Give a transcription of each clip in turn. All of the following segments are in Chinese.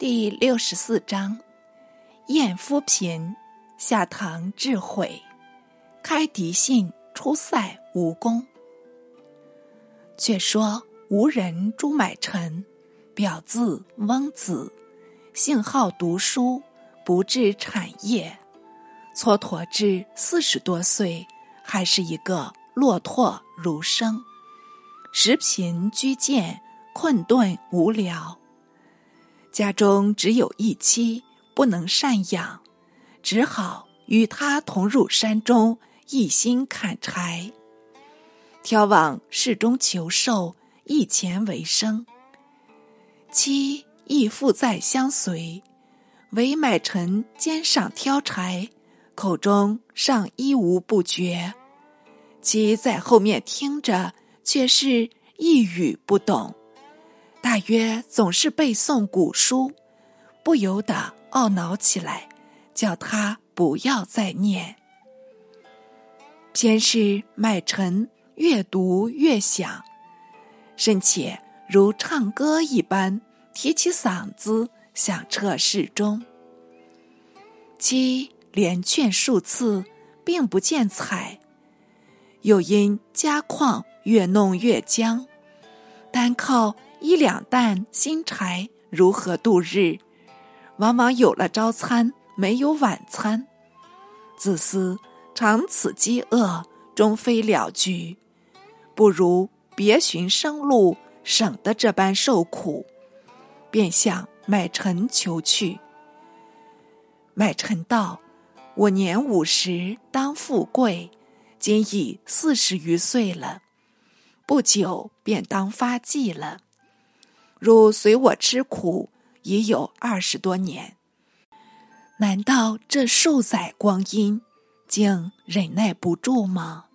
第六十四章：晏夫贫，下堂智悔，开狄信，出塞无功。却说吴人朱买臣，表字翁子，性好读书，不治产业，蹉跎至四十多岁，还是一个落拓儒生，时贫居贱，困顿无聊。家中只有一妻，不能赡养，只好与他同入山中，一心砍柴，挑往市中求寿，以钱为生。妻亦复在相随，唯买臣肩上挑柴，口中尚一无不绝。妻在后面听着，却是一语不懂。大约总是背诵古书，不由得懊恼起来，叫他不要再念。偏是麦晨越读越想，甚且如唱歌一般，提起嗓子响彻市中。七连劝数次，并不见采，又因家况越弄越僵，单靠。一两担新柴如何度日？往往有了朝餐，没有晚餐。自私长此饥饿，终非了局。不如别寻生路，省得这般受苦。便向买臣求去。买臣道：“我年五十，当富贵，今已四十余岁了，不久便当发迹了。”汝随我吃苦已有二十多年，难道这数载光阴竟忍耐不住吗？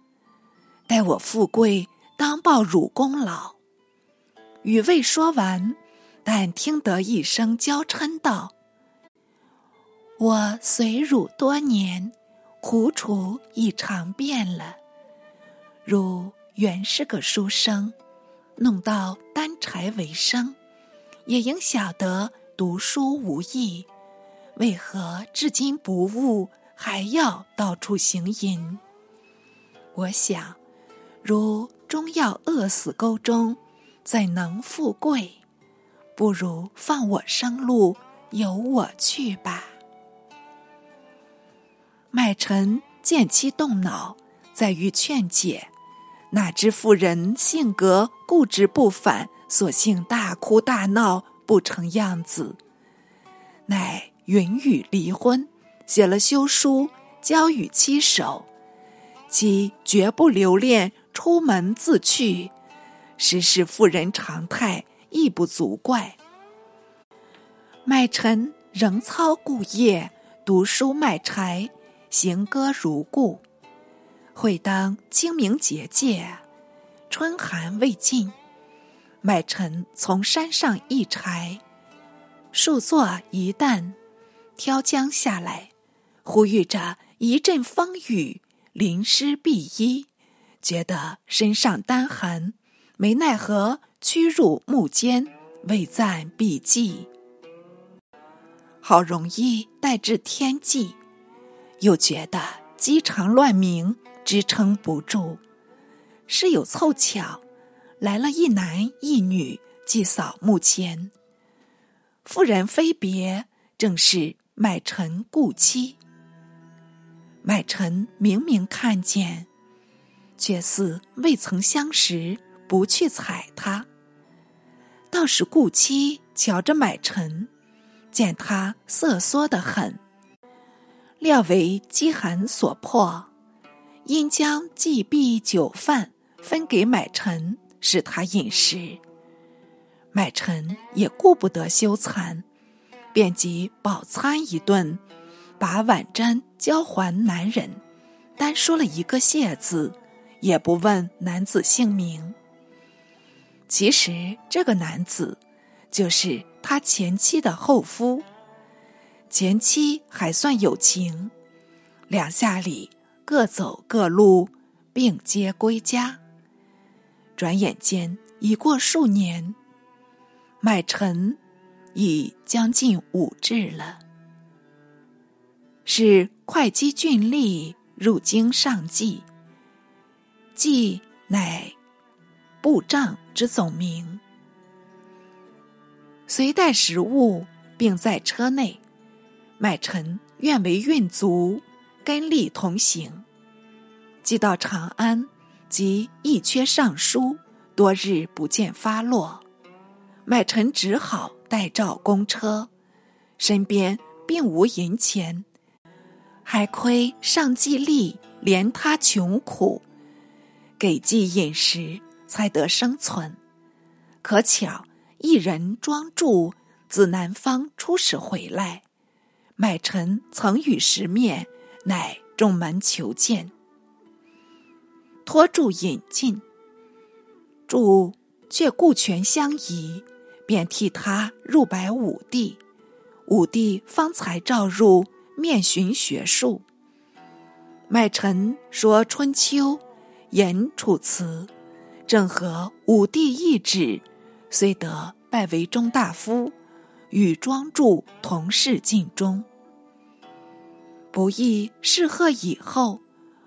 待我富贵，当报汝功劳。语未说完，但听得一声娇嗔道：“我随汝多年，苦楚已尝遍了。汝原是个书生。”弄到担柴为生，也应晓得读书无益，为何至今不悟，还要到处行淫？我想，如终要饿死沟中，怎能富贵？不如放我生路，由我去吧。麦臣见其动脑，在于劝解。哪知妇人性格固执不反，索性大哭大闹不成样子，乃允与离婚，写了休书交与妻手，妻绝不留恋，出门自去，实是妇人常态，亦不足怪。买臣仍操故业，读书卖柴，行歌如故。会当清明节界，春寒未尽，买臣从山上一柴，数作一担，挑将下来，呼吁着一阵风雨，淋湿蔽衣，觉得身上单寒，没奈何，屈入木间，未暂笔记。好容易待至天际，又觉得饥肠乱鸣。支撑不住，是有凑巧，来了一男一女祭扫墓前。妇人非别，正是买臣故妻。买臣明明看见，却似未曾相识，不去睬他。倒是顾妻瞧着买臣，见他瑟缩得很，料为饥寒所迫。因将祭币酒饭分给买臣，使他饮食。买臣也顾不得羞惭，便即饱餐一顿，把碗盏交还男人，单说了一个谢字，也不问男子姓名。其实这个男子就是他前妻的后夫，前妻还算有情，两下里。各走各路，并皆归家。转眼间已过数年，买臣已将近五至了。是会稽郡吏入京上计，计乃部帐之总名。随带食物，并在车内。买臣愿为运卒，跟吏同行。寄到长安，即一缺上书，多日不见发落。买臣只好代召公车，身边并无银钱，还亏上计吏怜他穷苦，给寄饮食，才得生存。可巧。一人庄助自南方出使回来，买臣曾与时面，乃众门求见。托助引进，助却顾全相宜，便替他入白武帝。武帝方才召入面询学术。麦臣说《春秋》，言《楚辞》，正合武帝意旨。遂得拜为中大夫，与庄助同侍晋中。不意事贺以后，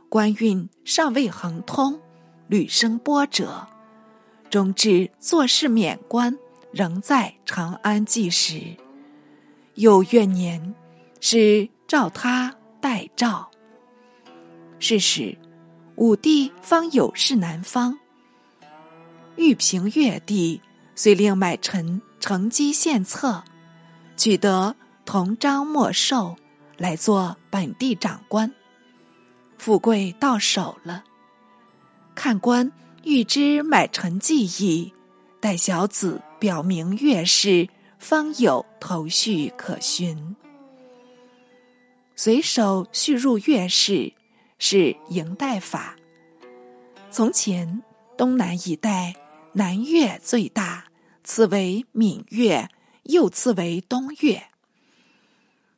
官运尚未亨通，屡生波折，终至做事免官，仍在长安计时。又元年，是召他代诏。是时，武帝方有事南方，欲平越地。遂令买臣乘机献策，取得同章莫寿来做本地长官，富贵到手了。看官欲知买臣记忆，待小子表明月事，方有头绪可寻。随手续入月事，是营带法。从前东南一带南越最大。此为闽越，又次为东越。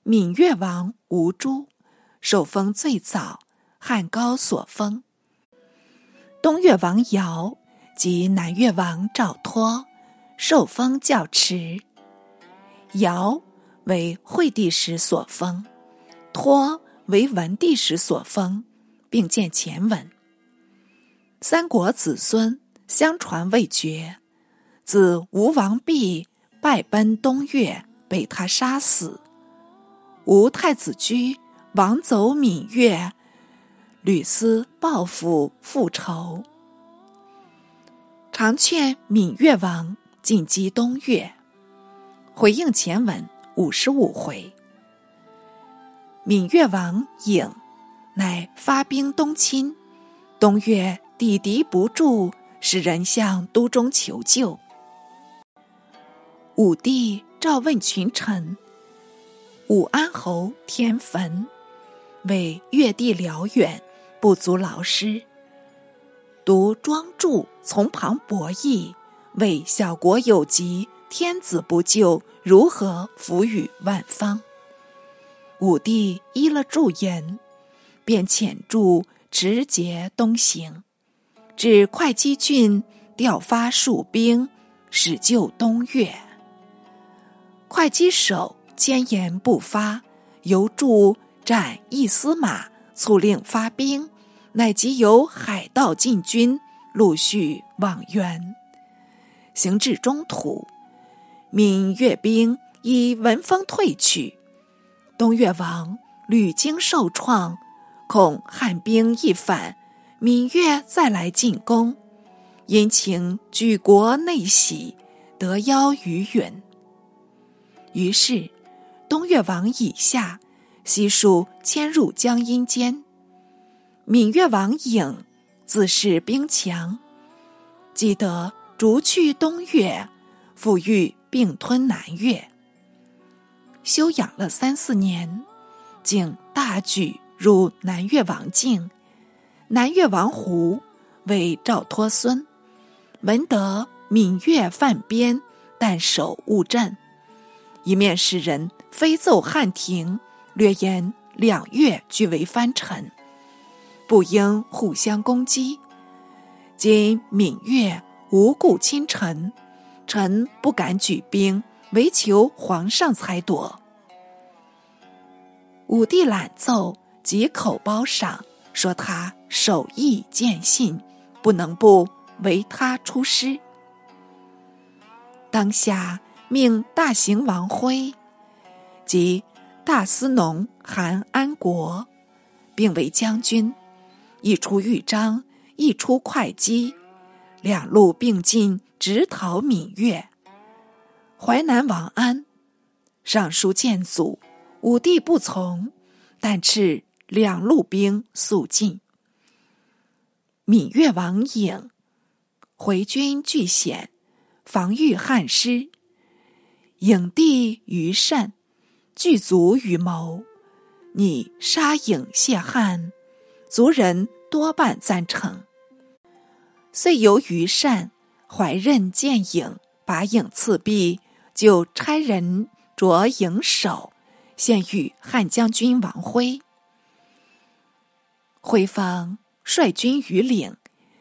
闽越王吴珠受封最早，汉高所封。东越王尧及南越王赵托受封较迟。尧为惠帝时所封，托为文帝时所封，并见前文。三国子孙相传未绝。自吴王毕败奔东越，被他杀死。吴太子居王走闽越，屡思报复复仇，常劝闽越王进击东越。回应前文五十五回。闽越王颖乃发兵东侵，东越抵敌不住，使人向都中求救。武帝召问群臣，武安侯田汾为越地辽远，不足劳师。独庄助从旁博弈，为小国有疾，天子不救，如何抚予万方？武帝依了助言，便遣助直节东行，至会稽郡，调发戍兵，使救东越。会稽守坚言不发，由助战一司马，促令发兵，乃即由海盗进军，陆续往援。行至中途，闽越兵已闻风退去，东越王屡经受创，恐汉兵一反，闽越再来进攻，因请举国内喜，得邀于允。于是，东越王以下悉数迁入江阴间。闽越王颖自恃兵强，既得逐去东越，复欲并吞南越。休养了三四年，竟大举入南越王境。南越王胡为赵托孙，闻得闽越犯边，但守勿阵。一面使人飞奏汉庭，略言两越俱为藩臣，不应互相攻击。今闽越无故侵臣，臣不敢举兵，唯求皇上裁夺。武帝览奏，即口褒赏，说他手艺见信，不能不为他出师。当下命大行王徽及大司农韩安国，并为将军，一出豫章，一出会稽，两路并进，直讨闽越。淮南王安上书谏阻。武帝不从，但敕两路兵速进。闽越王颖回军据险，防御汉师。颖弟于善具足与谋，拟杀影谢汉，族人多半赞成。遂由于善怀刃见影，把影刺毙，就差人着影首。献与汉将军王辉，辉方率军于岭，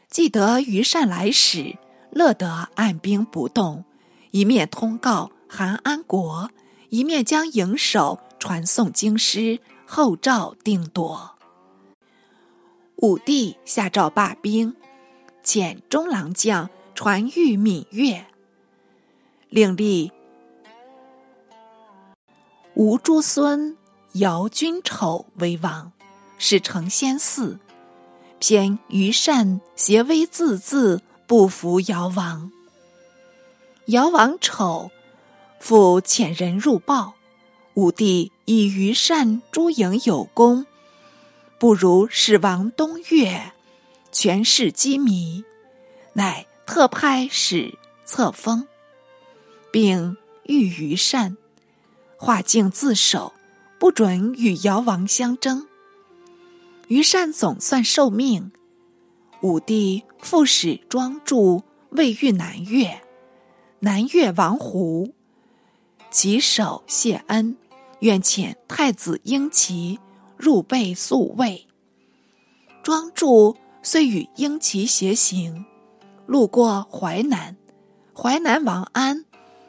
既得于善来使，乐得按兵不动，一面通告韩安国，一面将营首传送京师，后诏定夺。武帝下诏罢兵，遣中郎将传谕闽越，另立。吴诸孙姚君丑为王，使成仙寺。偏于善邪威自恣，不服姚王。姚王丑复遣人入报，武帝以于善诸营有功，不如始王东岳，权势机迷，乃特派使册封，并谕于善。化境自守，不准与尧王相争。于善总算受命。武帝复使庄助未遇南越，南越王胡其首谢恩，愿遣太子英齐入备宿卫。庄助遂与英齐携行，路过淮南，淮南王安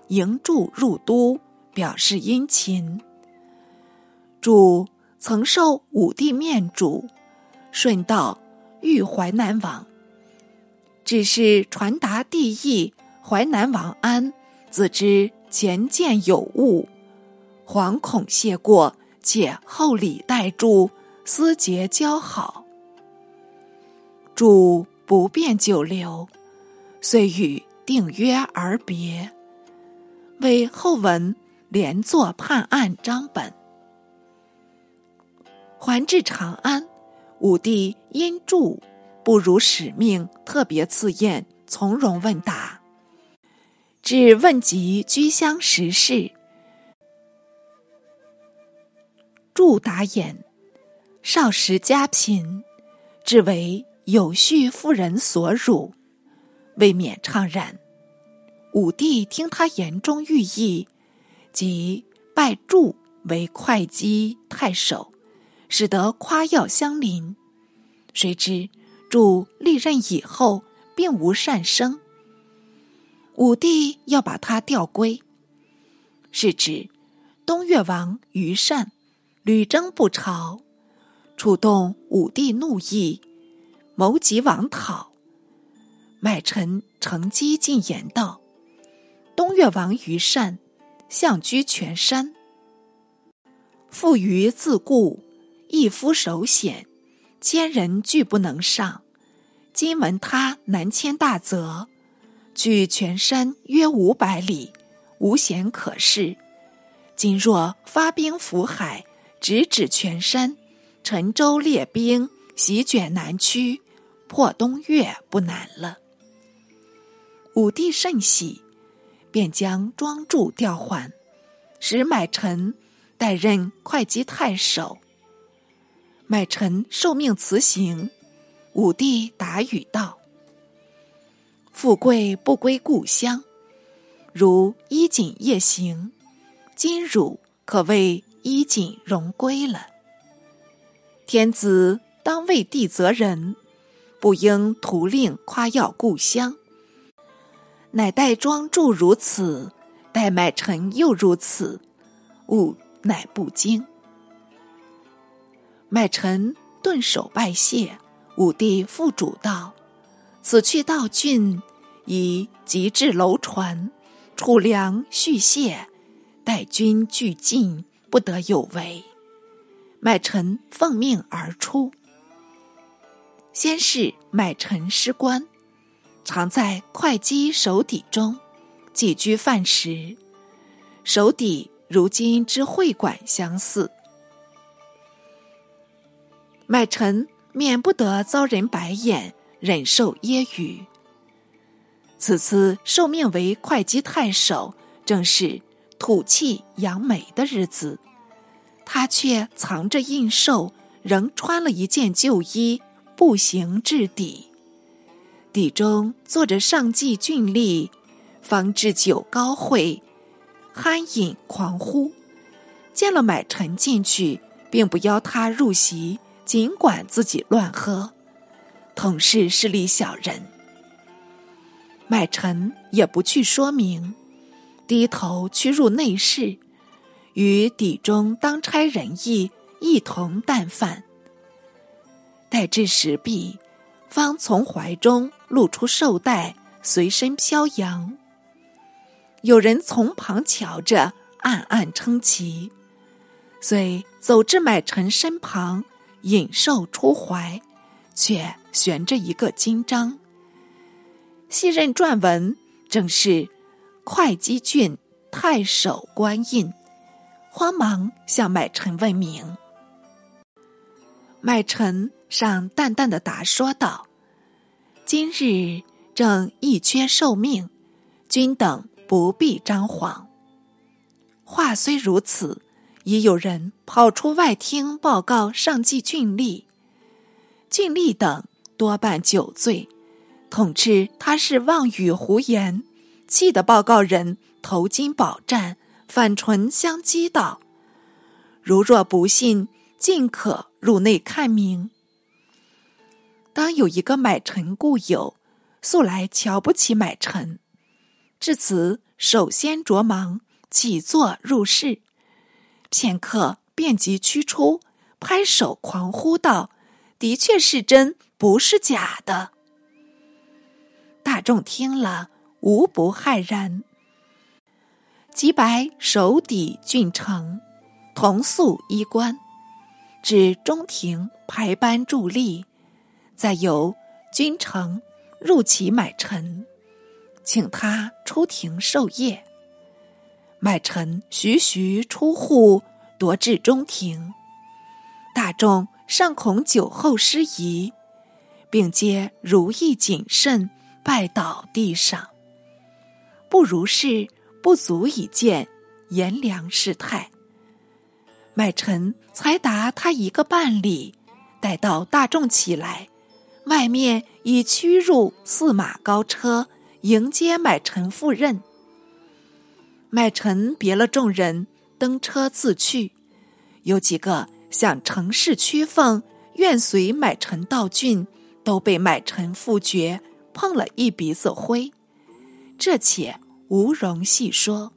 迎助入都。表示殷勤。主曾受武帝面主，顺道遇淮南王，只是传达帝意。淮南王安自知前见有误，惶恐谢过，且厚礼待助，思结交好。主不便久留，遂与定约而别。为后文。连坐判案章本，还至长安，武帝因助不如使命，特别赐宴，从容问答。至问及居乡时事，祝答言：少时家贫，至为有序妇人所辱，未免怅然。武帝听他言中寓意。即拜祝为会稽太守，使得夸耀相邻。谁知祝历任以后，并无善生。武帝要把他调归，是指东越王于善屡征不朝，触动武帝怒意，谋及王讨。买臣乘机进言道：“东越王于善。”相居全山，富于自固，一夫守险，千人俱不能上。今闻他南迁大泽，距全山约五百里，无险可恃。今若发兵伏海，直指全山，陈州列兵席卷南区，破东越不难了。武帝甚喜。便将庄助调换，使买臣代任会稽太守。买臣受命辞行，武帝答语道：“富贵不归故乡，如衣锦夜行，今汝可谓衣锦荣归了。天子当为地责人，不应徒令夸耀故乡。”乃待庄住如此，待买臣又如此，吾乃不惊。买臣顿首拜谢，武帝复主道：“此去道郡，已即至楼船，储粮蓄械，待军俱进，不得有违。”买臣奉命而出。先是买臣失官，常在会稽守邸中寄居饭食，守邸如今之会馆相似。买臣免不得遭人白眼，忍受揶揄。此次受命为会稽太守，正是土气扬眉的日子，他却藏着印绶，仍穿了一件旧衣。步行至邸。邸中坐着上计俊吏，方置酒高会，酣饮狂呼。见了买臣进去，并不邀他入席，尽管自己乱喝，统是势利小人。买臣也不去说明，低头屈入内室，与底中当差人役一同淡饭。待至石壁，方从怀中露出绶带，随身飘扬。有人从旁瞧着，暗暗称奇。遂走至买臣身旁，引绶出怀，却悬着一个金章。细认撰文，正是会稽郡太守官印。慌忙向买臣问明。买臣。上淡淡的答说道：“今日正一缺受命，君等不必张皇。”话虽如此，已有人跑出外厅报告上计郡吏。郡吏等多半酒醉，统斥他是妄语胡言，气得报告人头巾饱战，反唇相讥道：“如若不信，尽可入内看明。”当有一个买臣故友，素来瞧不起买臣，至此首先着忙起坐入室，片刻便即驱出，拍手狂呼道：“的确是真，不是假的。”大众听了无不骇然。即白手抵郡城，同宿衣冠，至中庭排班伫立。再由君臣入其买臣，请他出庭授业。买臣徐徐出户，夺至中庭，大众尚恐酒后失仪，并皆如意谨慎，拜倒地上。不如是，不足以见颜良世态。买臣才答他一个半礼，待到大众起来。外面已驱入四马高车迎接买臣赴任。买臣别了众人，登车自去。有几个想乘势屈奉，愿随买臣到郡，都被买臣复绝，碰了一鼻子灰。这且无容细说。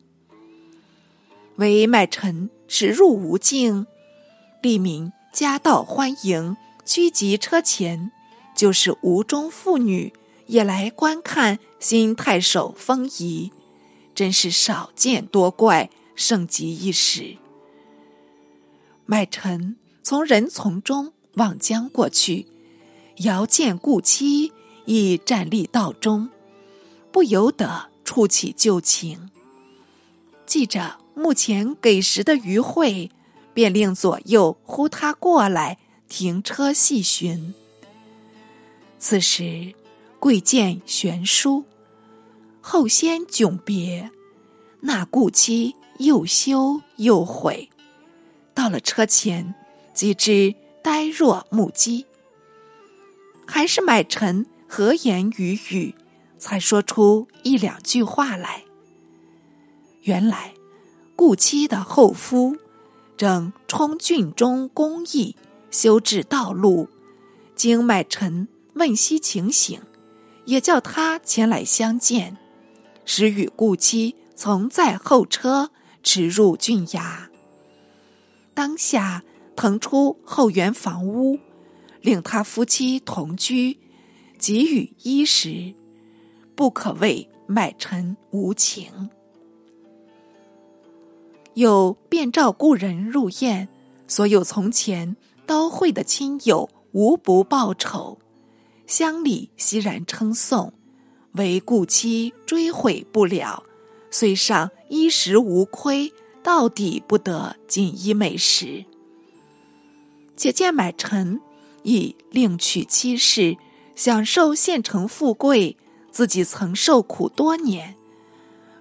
唯买臣直入无境，吏民夹道欢迎，居集车前。就是吴中妇女也来观看新太守封仪，真是少见多怪，盛极一时。买臣从人丛中望将过去，遥见故妻已站立道中，不由得触起旧情。记着目前给食的余惠，便令左右呼他过来，停车细寻。此时，贵贱悬殊，后先迥别，那顾妻又羞又悔。到了车前，即知呆若木鸡。还是买臣和言语语，才说出一两句话来。原来，顾妻的后夫正充郡中公役，修治道路，经买臣。问悉情形，也叫他前来相见，时与顾妻从在后车驰入郡衙。当下腾出后园房屋，令他夫妻同居，给予衣食，不可谓买臣无情。有便召故人入宴，所有从前刀会的亲友无不报仇，乡里熙然称颂，唯故妻追悔不了，虽上衣食无亏，到底不得锦衣美食。且见买臣以另娶妻室，享受县城富贵，自己曾受苦多年，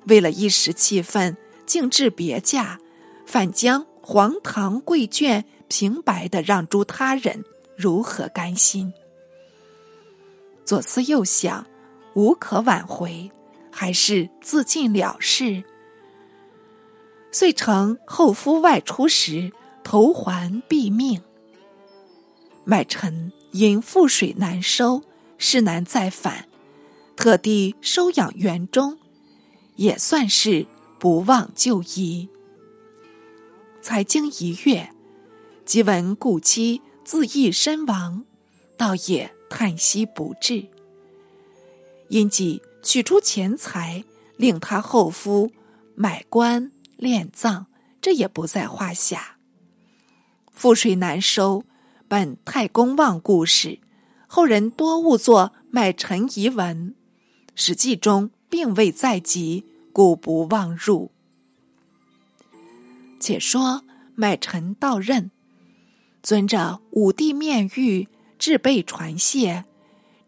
为了一时气愤。竟至别驾，反将皇堂贵眷平白的让诸他人，如何甘心？左思右想，无可挽回，还是自尽了事。遂成后夫外出时，投环毙命。买臣因覆水难收，事难再返，特地收养园中，也算是。不忘旧谊，才经一月，即闻故妻自缢身亡，倒也叹息不至。因即取出钱财，令他后夫买棺殓葬，这也不在话下。覆水难收，本太公望故事，后人多误作买臣遗文，史记中并未在及。故不忘入。且说买臣到任，遵着武帝面谕，置备船械，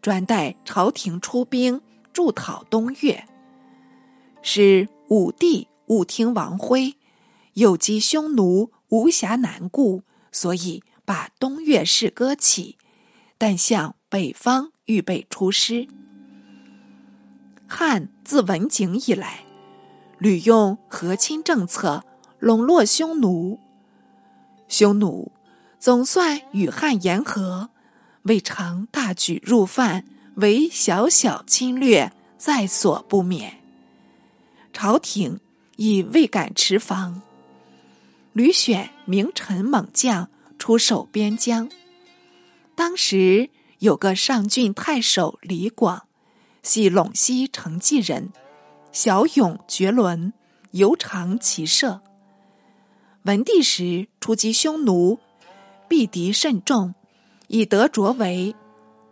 专待朝廷出兵助讨东越。使武帝误听王徽有击匈奴，无暇南顾，所以把东越事搁起，但向北方预备出师。汉自文景以来。屡用和亲政策笼络匈奴，匈奴总算与汉言和，未尝大举入犯，唯小小侵略在所不免。朝廷亦未敢持防，屡选名臣猛将出守边疆。当时有个上郡太守李广，系陇西成纪人。骁勇绝伦，尤长骑射。文帝时出击匈奴，避敌甚众，以得卓为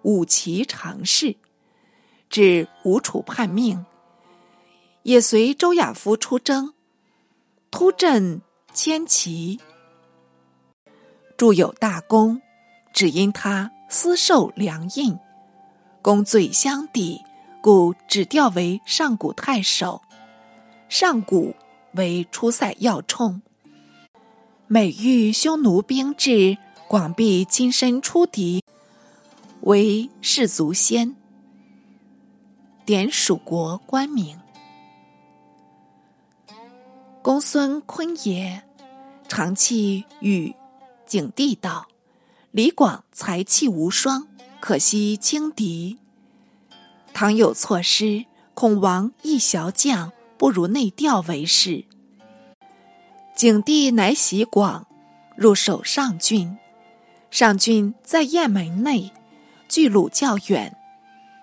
武骑常侍，至吴楚叛命，也随周亚夫出征，突阵千骑，著有大功，只因他私受良印，功罪相抵。故只调为上古太守，上古为出塞要冲。每遇匈奴兵至，广必亲身出敌，为士卒先。点蜀国官名。公孙坤也，长气与景帝道：“李广才气无双，可惜轻敌。”倘有错失，恐王一小将不如内调为是。景帝乃喜广入守上郡，上郡在雁门内，距鲁较远。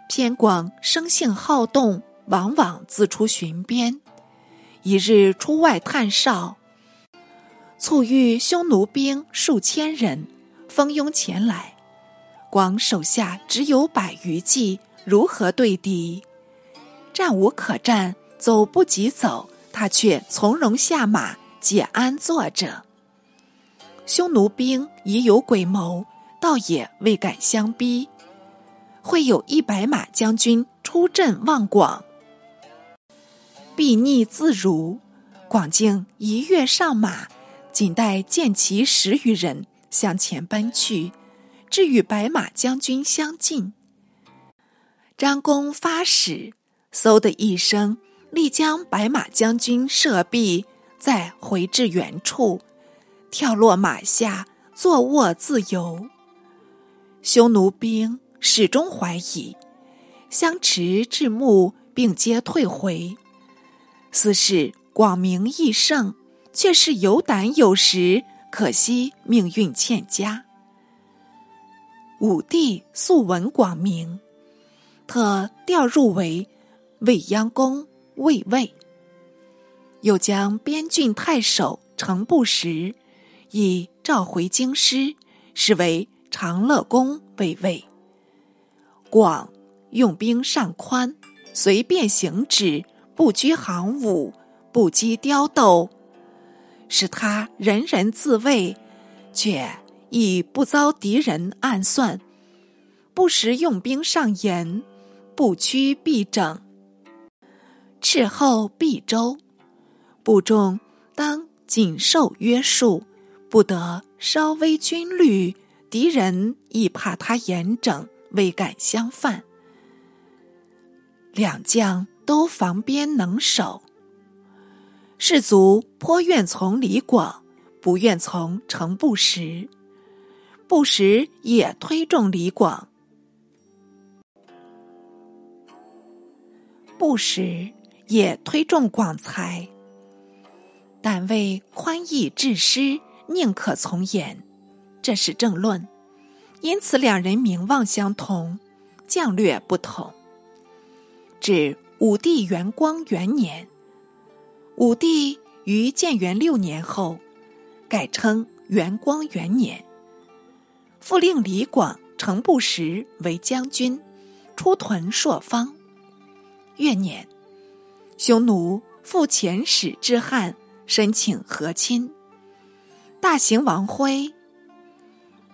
偏广生性好动，往往自出巡边。一日出外探哨，促遇匈奴兵数千人蜂拥前来，广手下只有百余骑。如何对敌？战无可战，走不及走，他却从容下马，解鞍坐着。匈奴兵已有诡谋，倒也未敢相逼。会有一百马将军出阵望广，避逆自如。广竟一跃上马，仅待见其十余人向前奔去，至与白马将军相近。张弓发矢，嗖的一声，立将白马将军射毙，再回至原处，跳落马下，坐卧自由。匈奴兵始终怀疑，相持至暮，并皆退回。似是广明益胜，却是有胆有识，可惜命运欠佳。武帝素闻广明，特调入为未央宫卫尉，又将边郡太守程不识以召回京师，是为长乐宫卫尉。广用兵尚宽，随便行止，不拘行伍，不羁刁斗，使他人人自卫，却。亦不遭敌人暗算，不时用兵上言，不屈必整。斥候毕周，部众当谨受约束，不得稍微军律，敌人亦怕他严整，未敢相犯。两将都防边能守，士卒颇愿从李广，不愿从程不识。不识也推重李广，不识也推重广才，但为宽义治师，宁可从严，这是正论。因此两人名望相同，将略不同。至武帝元光元年，武帝于建元六年后，改称元光元年。复令李广、程不识为将军，出屯朔方。月年，匈奴复遣使至汉，申请和亲。大行王徽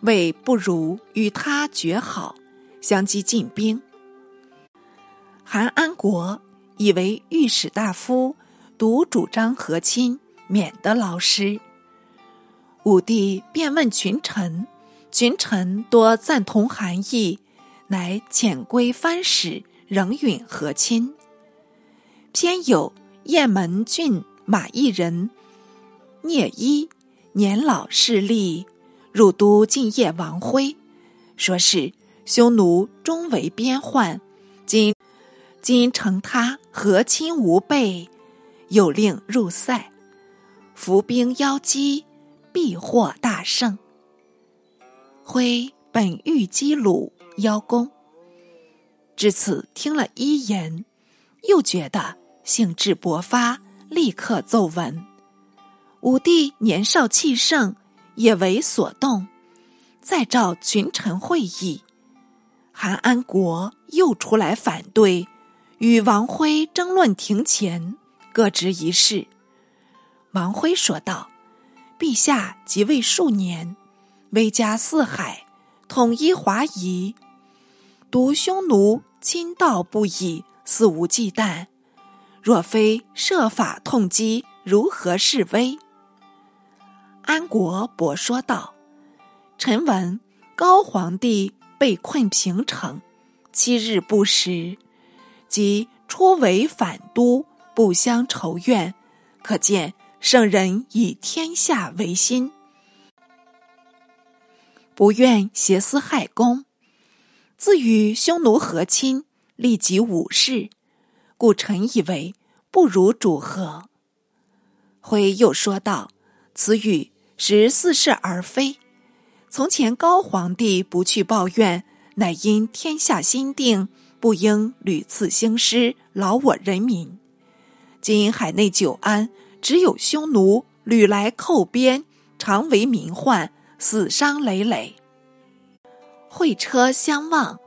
为不如与他绝好，相继进兵。韩安国以为御史大夫，独主张和亲，免得劳师。武帝便问群臣。群臣多赞同韩义，乃遣归藩使，仍允和亲。偏有雁门郡马邑人聂一年老势力，入都进谒王辉，说是匈奴终为边患，今今承他和亲无备，又令入塞，伏兵邀击，必获大胜。徽本欲击鲁邀功，至此听了一言，又觉得兴致勃发，立刻奏闻。武帝年少气盛，也为所动，再召群臣会议。韩安国又出来反对，与王辉争论庭前，各执一事。王徽说道：“陛下即位数年。”威加四海，统一华夷，独匈奴侵盗不已，肆无忌惮。若非设法痛击，如何是威？安国伯说道：“臣闻高皇帝被困平城，七日不食，即出围反都，不相仇怨，可见圣人以天下为心。”不愿挟私害公，自与匈奴和亲，立即武士，故臣以为不如主和。徽又说道：“此语实似是而非。从前高皇帝不去抱怨，乃因天下心定，不应屡次兴师，劳我人民。今海内久安，只有匈奴屡来寇边，常为民患。”死伤累累，会车相望，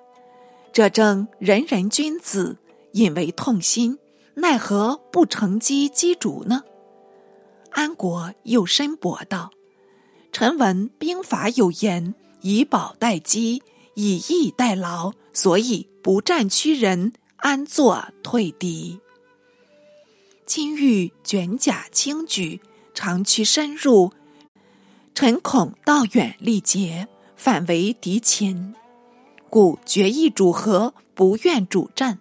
这正人人君子，引为痛心。奈何不乘机击主呢？安国又申博道：“臣闻兵法有言，以保待机，以逸待劳，所以不战屈人，安坐退敌。今欲卷甲轻举，长驱深入。”臣恐道远力竭，反为敌侵，故决意主和，不愿主战。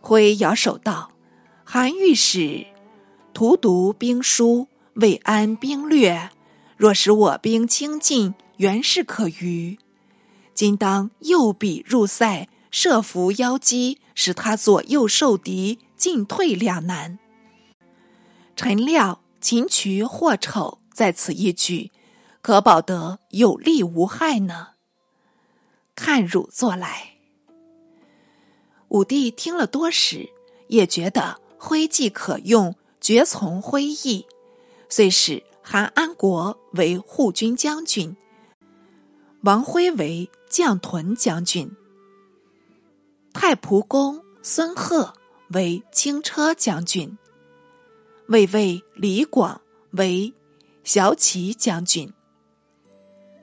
挥摇手道：“韩御史荼读兵书，未安兵略。若使我兵轻进，原是可虞。今当诱彼入塞，设伏邀击，使他左右受敌，进退两难。臣料秦渠或丑在此一举，可保得有利无害呢？看汝作来。武帝听了多时，也觉得徽既可用，绝从徽意，遂使韩安国为护军将军，王徽为将屯将军，太仆公孙贺为轻车将军。魏魏李广为骁骑将军，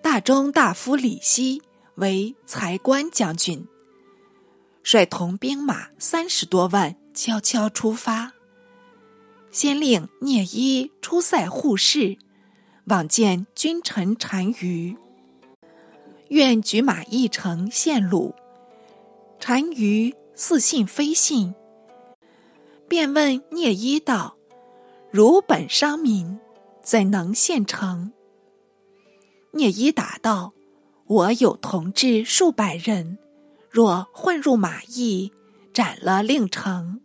大中大夫李希为财官将军，率同兵马三十多万，悄悄出发。先令聂衣出塞护市，往见君臣单于，愿举马一程献鲁。单于似信非信，便问聂一道。如本伤民，怎能献城？聂一答道：“我有同志数百人，若混入马邑，斩了令城，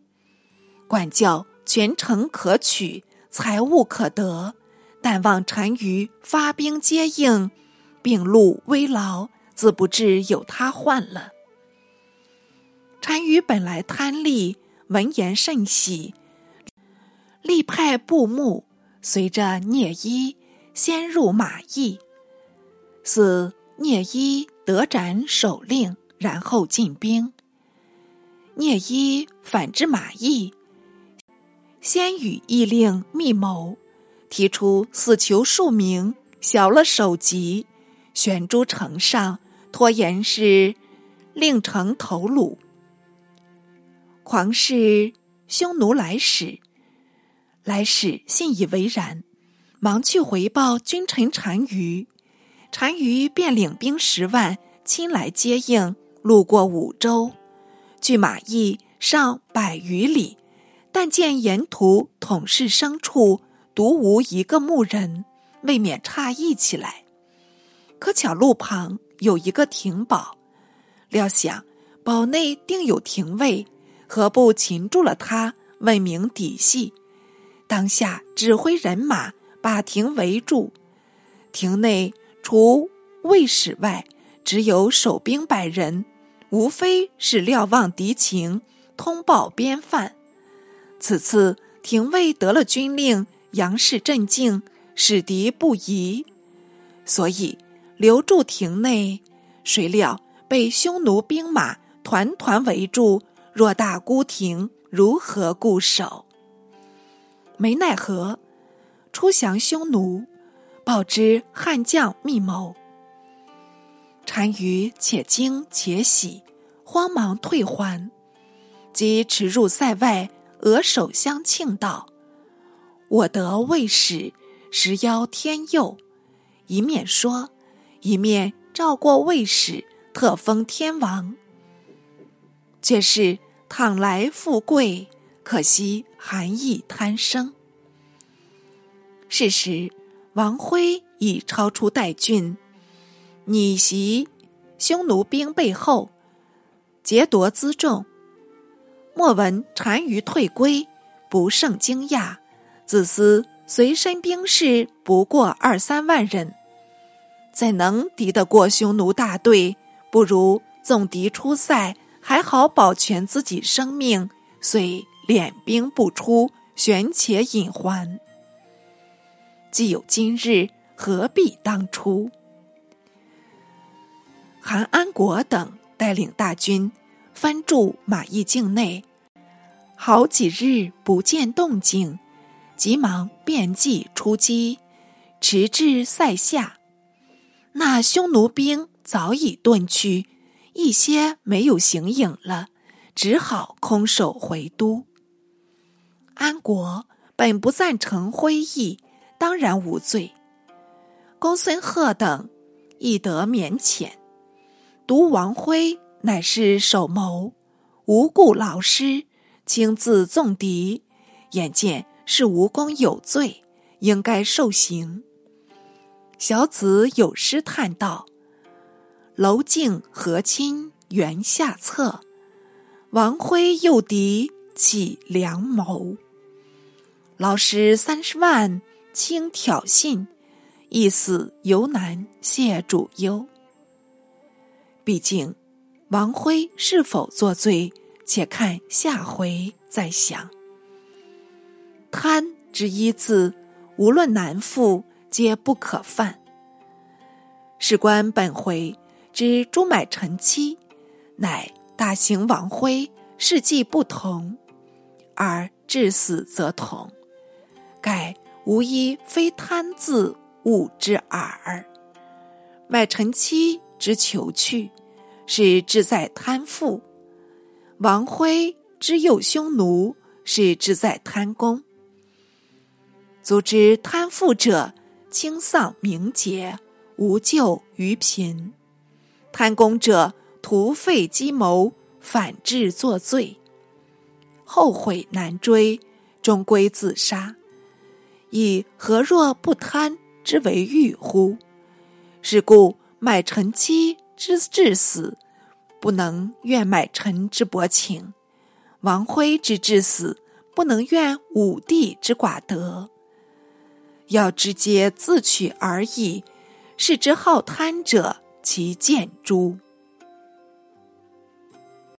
管教全城可取，财物可得。但望单于发兵接应，并路危劳，自不至有他患了。”单于本来贪利，闻言甚喜。立派布幕，随着聂衣先入马邑，四聂衣得斩首令，然后进兵。聂衣反之马邑，先与义令密谋，提出死囚数名，削了首级，悬诸城上，拖延是令城头颅。狂士匈奴来使。来使信以为然，忙去回报君臣单于，单于便领兵十万亲来接应，路过五州，距马邑上百余里，但见沿途统是牲畜，独无一个牧人，未免诧异起来。可巧路旁有一个亭堡，料想堡内定有廷尉，何不擒住了他，问明底细？当下指挥人马把亭围住，亭内除卫使外，只有守兵百人，无非是瞭望敌情，通报边犯。此次廷尉得了军令，杨氏镇静，使敌不疑，所以留住亭内。谁料被匈奴兵马团团围住，偌大孤亭，如何固守？没奈何，出降匈奴，报知汉将密谋。单于且惊且喜，慌忙退还，即驰入塞外，额首相庆道：“我得魏使，实邀天佑。”一面说，一面召过魏使，特封天王。却是倘来富贵。可惜韩义贪生。是时，王辉已超出代郡，逆袭匈奴兵背后，劫夺辎重。莫闻单于退归，不胜惊讶，自思随身兵士不过二三万人，怎能敌得过匈奴大队？不如纵敌出塞，还好保全自己生命。遂。敛兵不出，悬且隐还。既有今日，何必当初？韩安国等带领大军翻驻马邑境内，好几日不见动静，急忙变计出击，迟至塞下。那匈奴兵早已遁去，一些没有形影了，只好空手回都。安国本不赞成徽义，当然无罪。公孙贺等亦得免遣。独王辉乃是首谋，无故劳师，亲自纵敌，眼见是无功有罪，应该受刑。小子有诗叹道：“娄敬和亲缘下策，王辉诱敌起良谋。”劳师三十万，轻挑衅，一死犹难谢主忧。毕竟，王辉是否作罪，且看下回再想。贪之一字，无论男妇，皆不可犯。事关本回之朱买臣妻，乃大行王辉事迹不同，而至死则同。盖无一非贪字物之耳。买臣妻之求去，是志在贪富；王辉之诱匈奴，是志在贪功。足知贪富者，轻丧名节，无救于贫；贪功者，徒费机谋，反致作罪，后悔难追，终归自杀。以何若不贪之为欲乎？是故买臣妻之至死，不能怨买臣之薄情；王辉之至死，不能怨武帝之寡德。要直接自取而已，是之好贪者其见诸。